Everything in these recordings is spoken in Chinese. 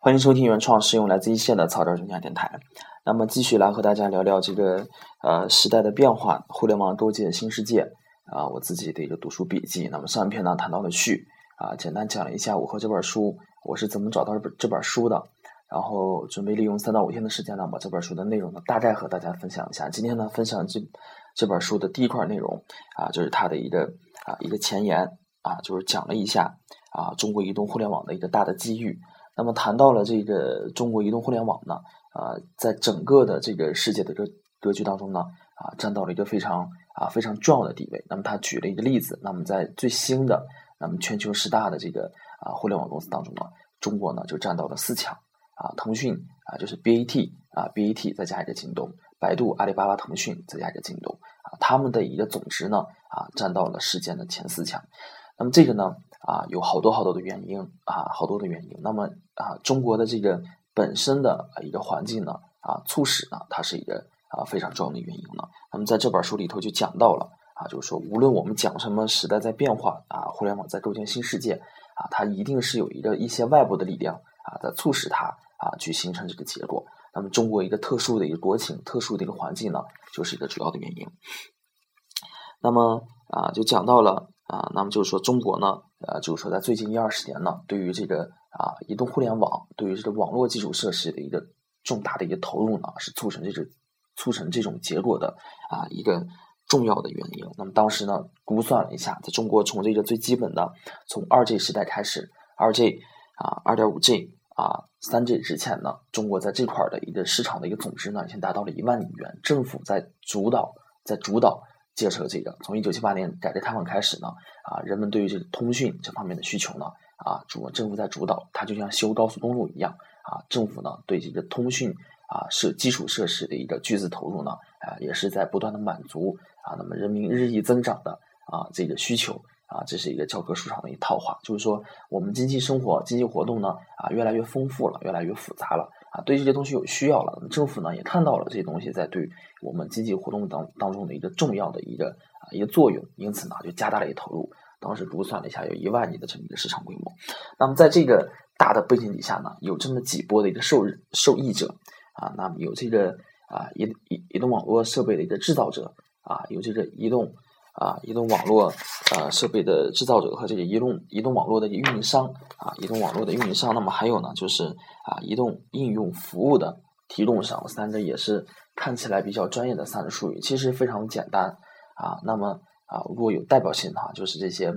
欢迎收听原创，使用来自一线的草根中家电台。那么继续来和大家聊聊这个呃时代的变化，互联网构建新世界啊，我自己的一个读书笔记。那么上一篇呢谈到了序啊，简单讲了一下我和这本书我是怎么找到这本这本书的，然后准备利用三到五天的时间呢把这本书的内容呢大概和大家分享一下。今天呢分享这这本书的第一块内容啊，就是它的一个啊一个前言啊，就是讲了一下啊中国移动互联网的一个大的机遇。那么谈到了这个中国移动互联网呢，啊，在整个的这个世界的格格局当中呢，啊，占到了一个非常啊非常重要的地位。那么他举了一个例子，那么在最新的那么全球十大的这个啊互联网公司当中呢，中国呢就占到了四强啊，腾讯啊就是 BAT 啊 BAT 再加一个京东，百度、阿里巴巴、腾讯再加一个京东啊，他们的一个总值呢啊占到了世界的前四强。那么这个呢？啊，有好多好多的原因啊，好多的原因。那么啊，中国的这个本身的一个环境呢，啊，促使呢，它是一个啊非常重要的原因呢。那么在这本书里头就讲到了啊，就是说，无论我们讲什么时代在变化啊，互联网在构建新世界啊，它一定是有一个一些外部的力量啊，在促使它啊去形成这个结果。那么中国一个特殊的一个国情、特殊的一个环境呢，就是一个主要的原因。那么啊，就讲到了。啊，那么就是说，中国呢，呃，就是说，在最近一二十年呢，对于这个啊，移动互联网，对于这个网络基础设施的一个重大的一个投入呢，是促成这种促成这种结果的啊一个重要的原因。那么当时呢，估算了一下，在中国从这个最基本的从二 G 时代开始，二 G 啊，二点五 G 啊，三 G 之前呢，中国在这块的一个市场的一个总值呢，已经达到了一万亿元，政府在主导，在主导。建设这个，从一九七八年改革开放开始呢，啊，人们对于这个通讯这方面的需求呢，啊，主政府在主导，它就像修高速公路一样，啊，政府呢对这个通讯啊设基础设施的一个巨资投入呢，啊，也是在不断的满足啊，那么人民日益增长的啊这个需求啊，这是一个教科书上的一套话，就是说我们经济生活、经济活动呢，啊，越来越丰富了，越来越复杂了。啊，对这些东西有需要了，政府呢也看到了这些东西在对我们经济活动当当中的一个重要的一个啊一个作用，因此呢就加大了一投入。当时估算了一下，有一万亿的这么一个市场规模。那么在这个大的背景底下呢，有这么几波的一个受受益者啊，那么有这个啊移移移动网络设备的一个制造者啊，有这个移动。啊，移动网络呃设备的制造者和这个移动移动网络的运营商啊，移动网络的运营商，那么还有呢，就是啊，移动应用服务的提供商，三个也是看起来比较专业的三个术语，其实非常简单啊。那么啊，如果有代表性的哈，就是这些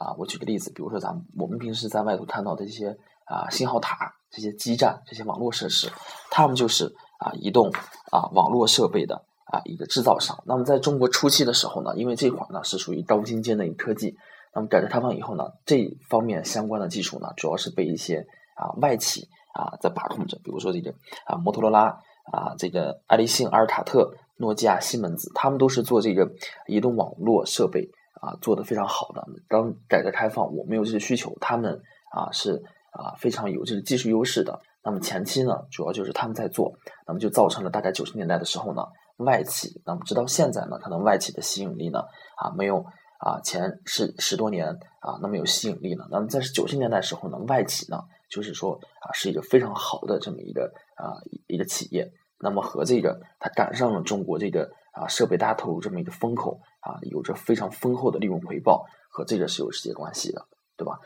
啊，我举个例子，比如说咱们我们平时在外头看到的这些啊信号塔、这些基站、这些网络设施，它们就是啊移动啊网络设备的。啊，一个制造商。那么在中国初期的时候呢，因为这块呢是属于高精尖的一个科技。那么改革开放以后呢，这方面相关的技术呢，主要是被一些啊外企啊在把控着。比如说这个啊摩托罗拉啊，这个爱立信、阿尔塔特、诺基亚、西门子，他们都是做这个移动网络设备啊做的非常好的。当改革开放我们有这些需求，他们啊是啊非常有这个技术优势的。那么前期呢，主要就是他们在做，那么就造成了大概九十年代的时候呢。外企，那么直到现在呢，可能外企的吸引力呢，啊，没有啊前十十多年啊那么有吸引力呢。那么在九十年代时候呢，外企呢，就是说啊是一个非常好的这么一个啊一个企业。那么和这个它赶上了中国这个啊设备大投入这么一个风口啊，有着非常丰厚的利润回报，和这个是有直接关系的，对吧？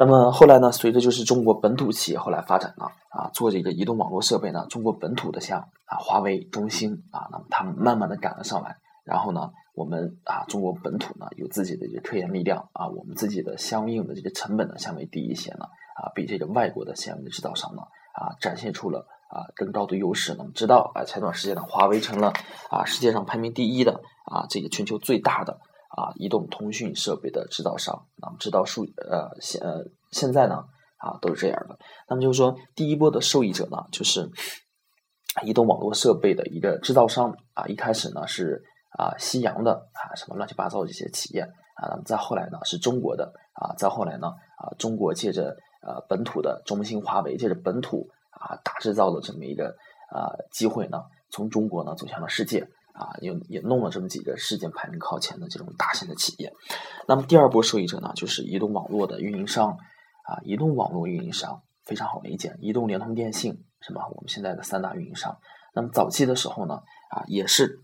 那么后来呢？随着就是中国本土企业后来发展呢，啊，做这个移动网络设备呢，中国本土的像啊华为、中兴啊，那么他们慢慢的赶了上来。然后呢，我们啊中国本土呢有自己的一个科研力量啊，我们自己的相应的这个成本呢相对低一些呢，啊，比这个外国的相应的制造商呢啊展现出了啊更高的优势。那么直到啊前段时间呢，华为成了啊世界上排名第一的啊这个全球最大的。啊，移动通讯设备的制造商，那么知道数呃现呃现在呢啊都是这样的。那么就是说，第一波的受益者呢，就是移动网络设备的一个制造商啊。一开始呢是啊西洋的啊什么乱七八糟的这些企业啊，那么再后来呢是中国的啊，再后来呢啊中国借着呃本土的中兴、华为借着本土啊大制造的这么一个啊机会呢，从中国呢走向了世界。啊，也也弄了这么几个世界排名靠前的这种大型的企业。那么第二波受益者呢，就是移动网络的运营商啊，移动网络运营商非常好理解，移动、联通、电信是吧？我们现在的三大运营商。那么早期的时候呢，啊也是，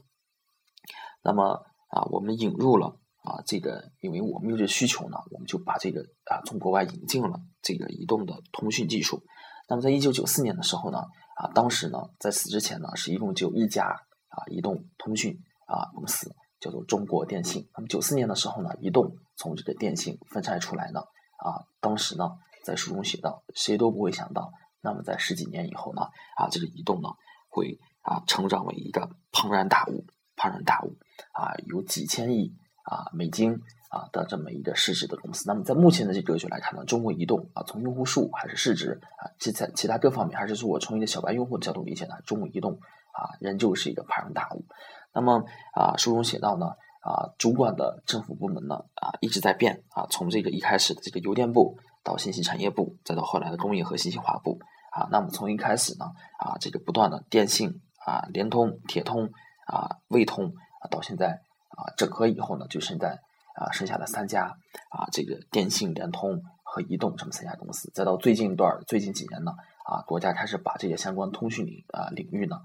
那么啊我们引入了啊这个，因为我们有这需求呢，我们就把这个啊从国外引进了这个移动的通讯技术。那么在一九九四年的时候呢，啊当时呢在此之前呢是一共只有一家啊移动通讯啊公司，叫做中国电信。那么九四年的时候呢，移动从这个电信分拆出来呢，啊当时呢在书中写到，谁都不会想到，那么在十几年以后呢，啊这个移动呢。会啊成长为一个庞然大物，庞然大物啊有几千亿啊美金啊的这么一个市值的公司。那么在目前的这格局来看呢，中国移动啊从用户数还是市值啊其在其他各方面，还是说我从一个小白用户的角度理解呢，中国移动啊仍旧是一个庞然大物。那么啊书中写到呢啊主管的政府部门呢啊一直在变啊从这个一开始的这个邮电部到信息产业部，再到后来的工业和信息化部。啊，那么从一开始呢，啊，这个不断的电信啊、联通、铁通啊、卫通啊，到现在啊整合以后呢，就现在啊剩下的三家啊，这个电信、联通和移动这么三家公司，再到最近一段最近几年呢，啊，国家开始把这些相关通讯领啊领域呢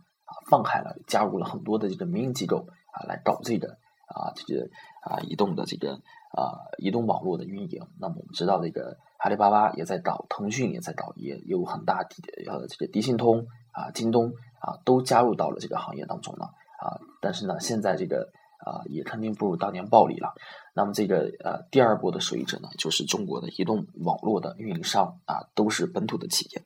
放开了，加入了很多的这个民营机构啊来搞这个啊这个啊移动的这个啊移动网络的运营。那么我们知道这个。阿里巴巴也在搞，腾讯也在搞，也有很大的呃这个迪信通啊、京东啊都加入到了这个行业当中了啊。但是呢，现在这个啊也肯定不如当年暴利了。那么这个呃第二波的受益者呢，就是中国的移动网络的运营商啊，都是本土的企业。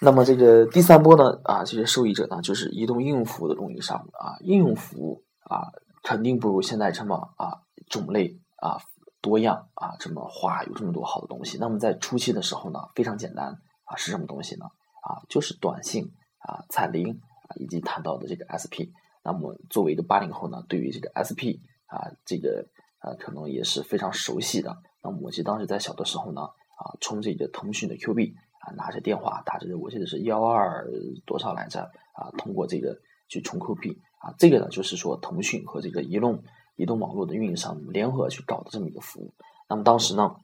那么这个第三波呢啊，这些受益者呢，就是移动应用服务的供应商啊，应用服务啊肯定不如现在这么啊种类啊。多样啊，这么花有这么多好的东西。那么在初期的时候呢，非常简单啊，是什么东西呢？啊，就是短信啊、彩铃啊，以及谈到的这个 SP。那么作为一个八零后呢，对于这个 SP 啊，这个呃，可能也是非常熟悉的。那么我记得当时在小的时候呢，啊，充这个腾讯的 Q 币啊，拿着电话打着，我记得是幺二多少来着啊，通过这个去充 Q 币啊，这个呢就是说腾讯和这个移动。移动网络的运营商联合去搞的这么一个服务，那么当时呢，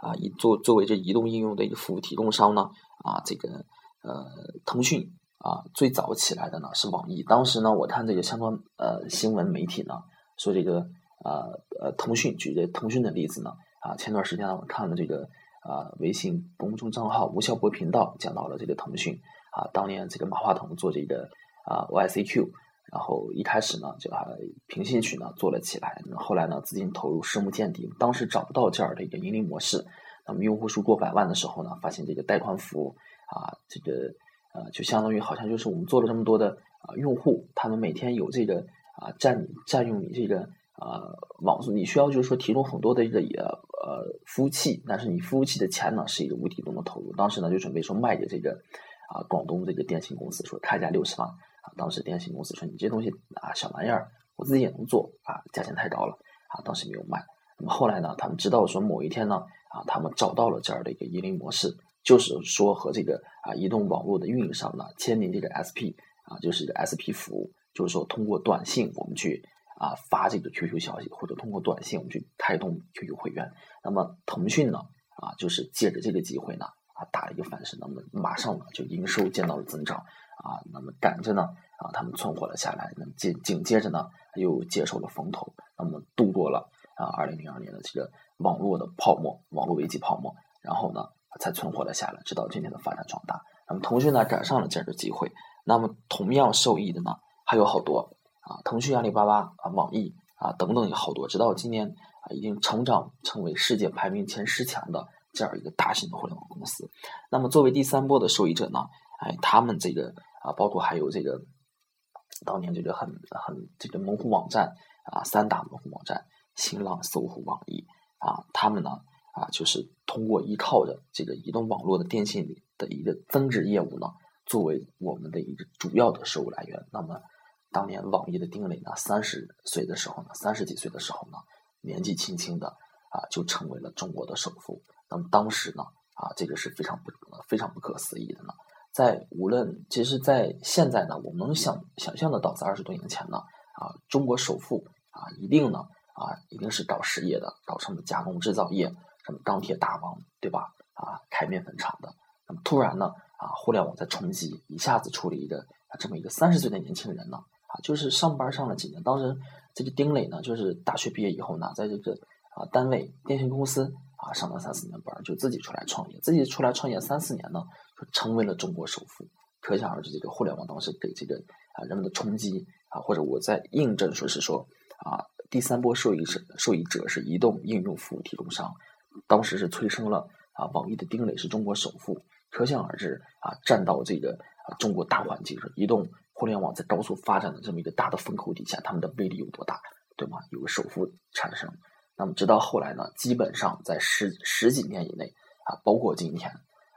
啊，以作作为这移动应用的一个服务提供商呢，啊，这个呃，腾讯啊，最早起来的呢是网易。当时呢，我看这个相关呃新闻媒体呢说这个呃呃，腾讯举这腾讯的例子呢，啊，前段时间呢我看了这个啊微信公众账号吴晓波频道讲到了这个腾讯啊，当年这个马化腾做这个啊 YCQ。然后一开始呢，就还凭兴趣呢做了起来。那后来呢，资金投入拭目见底，当时找不到这样的一个盈利模式。那么用户数过百万的时候呢，发现这个带宽服务啊，这个呃，就相当于好像就是我们做了这么多的啊用户，他们每天有这个啊占占用你这个呃网速，你需要就是说提供很多的一个呃服务器，但是你服务器的钱呢是一个无底洞的投入。当时呢就准备说卖给这个啊广东这个电信公司，说开价六十万。啊，当时电信公司说：“你这东西啊，小玩意儿，我自己也能做啊，价钱太高了啊。”当时没有卖。那么后来呢，他们知道说某一天呢，啊，他们找到了这样的一个盈利模式，就是说和这个啊移动网络的运营商呢签订这个 SP 啊，就是一个 SP 服务，就是说通过短信我们去啊发这个 QQ 消息，或者通过短信我们去开通 QQ 会员。那么腾讯呢啊，就是借着这个机会呢啊打了一个反噬，那么马上呢就营收见到了增长。啊，那么赶着呢，啊，他们存活了下来，那么紧紧接着呢，又接受了风投，那么度过了啊，二零零二年的这个网络的泡沫，网络危机泡沫，然后呢，才存活了下来，直到今天的发展壮大。那么腾讯呢，赶上了这样的机会，那么同样受益的呢，还有好多腾讯、阿里巴巴啊、网易啊等等有好多，直到今年啊，已经成长成为世界排名前十强的这样一个大型的互联网公司。那么作为第三波的受益者呢，哎，他们这个。啊，包括还有这个当年这个很很这个门户网站啊，三大门户网站，新浪、搜狐、网易啊，他们呢啊，就是通过依靠着这个移动网络的电信的一个增值业务呢，作为我们的一个主要的收入来源。那么当年网易的丁磊呢，三十岁的时候呢，三十几岁的时候呢，年纪轻轻的啊，就成为了中国的首富。那么当时呢啊，这个是非常不非常不可思议的呢。在无论，其实，在现在呢，我们能想想象得到，在二十多年前呢，啊，中国首富啊，一定呢，啊，一定是搞实业的，搞什么加工制造业，什么钢铁大王，对吧？啊开面粉厂的。那么突然呢啊，互联网在冲击，一下子出了一个这么一个三十岁的年轻人呢，就是上班上了几年，当时这个丁磊呢，就是大学毕业以后呢，在这个啊单位电信公司啊上了三四年班，就自己出来创业，自己出来创业三四年呢，就成为了中国首富。可想而知，这个互联网当时给这个啊人们的冲击啊，或者我在印证说是说啊，第三波受益者受益者是移动应用服务提供商，当时是催生了啊网易的丁磊是中国首富。可想而知啊，站到这个啊中国大环境上，移动互联网在高速发展的这么一个大的风口底下，他们的威力有多大，对吗？有个首富产生，那么直到后来呢，基本上在十十几年以内啊，包括今天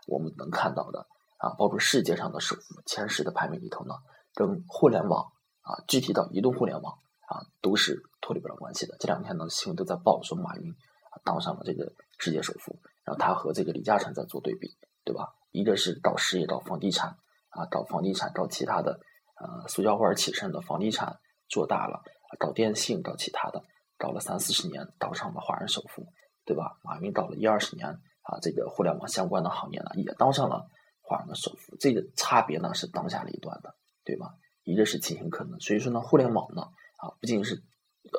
我们能看到的。啊，包括世界上的首富前十的排名里头呢，跟互联网啊，具体到移动互联网啊，都是脱离不了关系的。这两天呢，新闻都在报说马云啊当上了这个世界首富，然后他和这个李嘉诚在做对比，对吧？一个是搞实业、搞房地产啊，搞房地产、搞其他的呃塑胶花起身的房地产做大了，搞电信、搞其他的，搞了三四十年，当上了华人首富，对吧？马云搞了一二十年啊，这个互联网相关的行业呢，也当上了。华人的首富，这个差别呢是当下了一段的，对吧？一个是情形可能，所以说呢，互联网呢啊，不仅是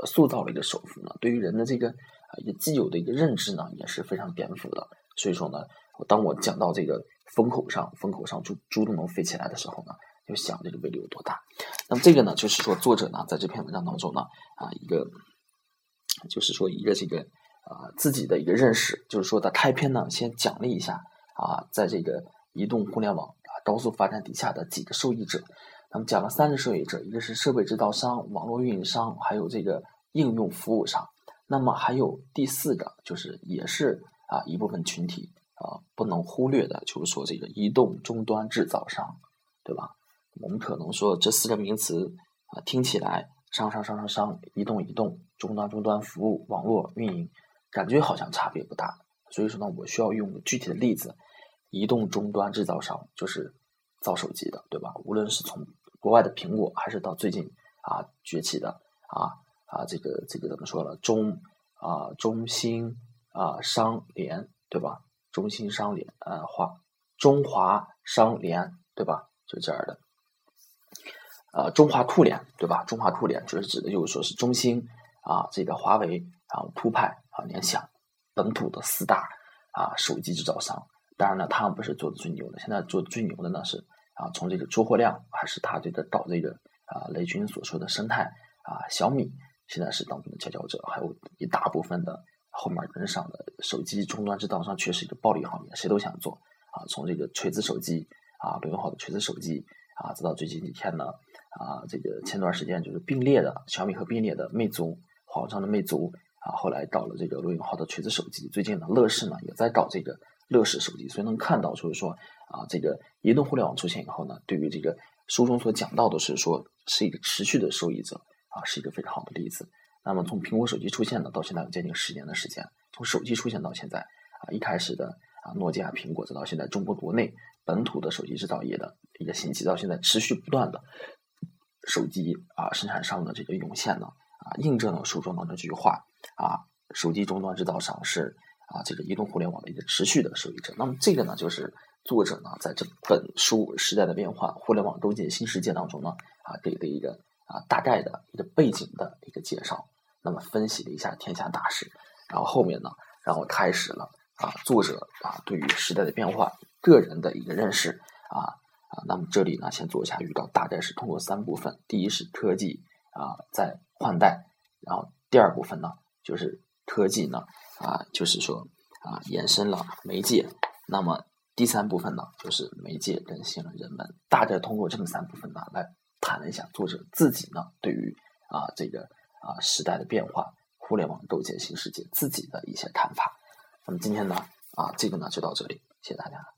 塑造了一个首富呢，对于人的这个啊一个既有的一个认知呢也是非常颠覆的。所以说呢，当我讲到这个风口上，风口上猪猪都能飞起来的时候呢，就想这个威力有多大。那么这个呢，就是说作者呢在这篇文章当中呢啊一个，就是说一个这个啊自己的一个认识，就是说在开篇呢先讲了一下啊，在这个。移动互联网啊高速发展底下的几个受益者，那么讲了三个受益者，一个是设备制造商、网络运营商，还有这个应用服务商。那么还有第四个，就是也是啊一部分群体啊不能忽略的，就是说这个移动终端制造商，对吧？我们可能说这四个名词啊听起来商商商商商，移动移动，终端终端服务，网络运营，感觉好像差别不大。所以说呢，我需要用具体的例子。移动终端制造商就是造手机的，对吧？无论是从国外的苹果，还是到最近啊崛起的啊啊这个这个怎么说呢？中啊中兴啊商联，对吧？中兴商联啊华中华商联，对吧？就这样的。呃，中华酷联，对吧？中华酷联就是指的就是说是中兴啊这个华为啊酷派啊联想本土的四大啊手机制造商。当然了，他们不是做的最牛的，现在做的最牛的呢是啊，从这个出货量还是他这个搞这个啊，雷军所说的生态啊，小米现在是当中的佼佼者，还有一大部分的后面跟上的手机终端制造商，却是一个暴利行业，谁都想做啊。从这个锤子手机啊，罗永浩的锤子手机啊，直到最近几天呢啊，这个前段时间就是并列的小米和并列的魅族，华上的魅族啊，后来搞了这个罗永浩的锤子手机，最近呢，乐视呢也在搞这个。乐视手机，所以能看到，就是说啊，这个移动互联网出现以后呢，对于这个书中所讲到的是说是一个持续的受益者啊，是一个非常好的例子。那么从苹果手机出现呢，到现在有接近十年的时间，从手机出现到现在啊，一开始的啊诺基亚、苹果，直到现在中国国内本土的手机制造业的一个兴起，到现在持续不断的手机啊生产商的这个涌现呢，啊，印证了书中的这句话啊，手机终端制造商是。啊，这个移动互联网的一个持续的受益者。那么这个呢，就是作者呢在这本书《时代的变化：互联网构建新世界》当中呢，啊给的一个啊大概的一个背景的一个介绍。那么分析了一下天下大事，然后后面呢，然后开始了啊作者啊对于时代的变化个人的一个认识啊啊。那么这里呢，先做一下预告，大概是通过三部分：第一是科技啊在换代，然后第二部分呢就是科技呢。啊，就是说啊，延伸了媒介。那么第三部分呢，就是媒介更新了人们。大概通过这么三部分呢，来谈了一下作者自己呢对于啊这个啊时代的变化、互联网构建新世界自己的一些看法。那么今天呢啊这个呢就到这里，谢谢大家。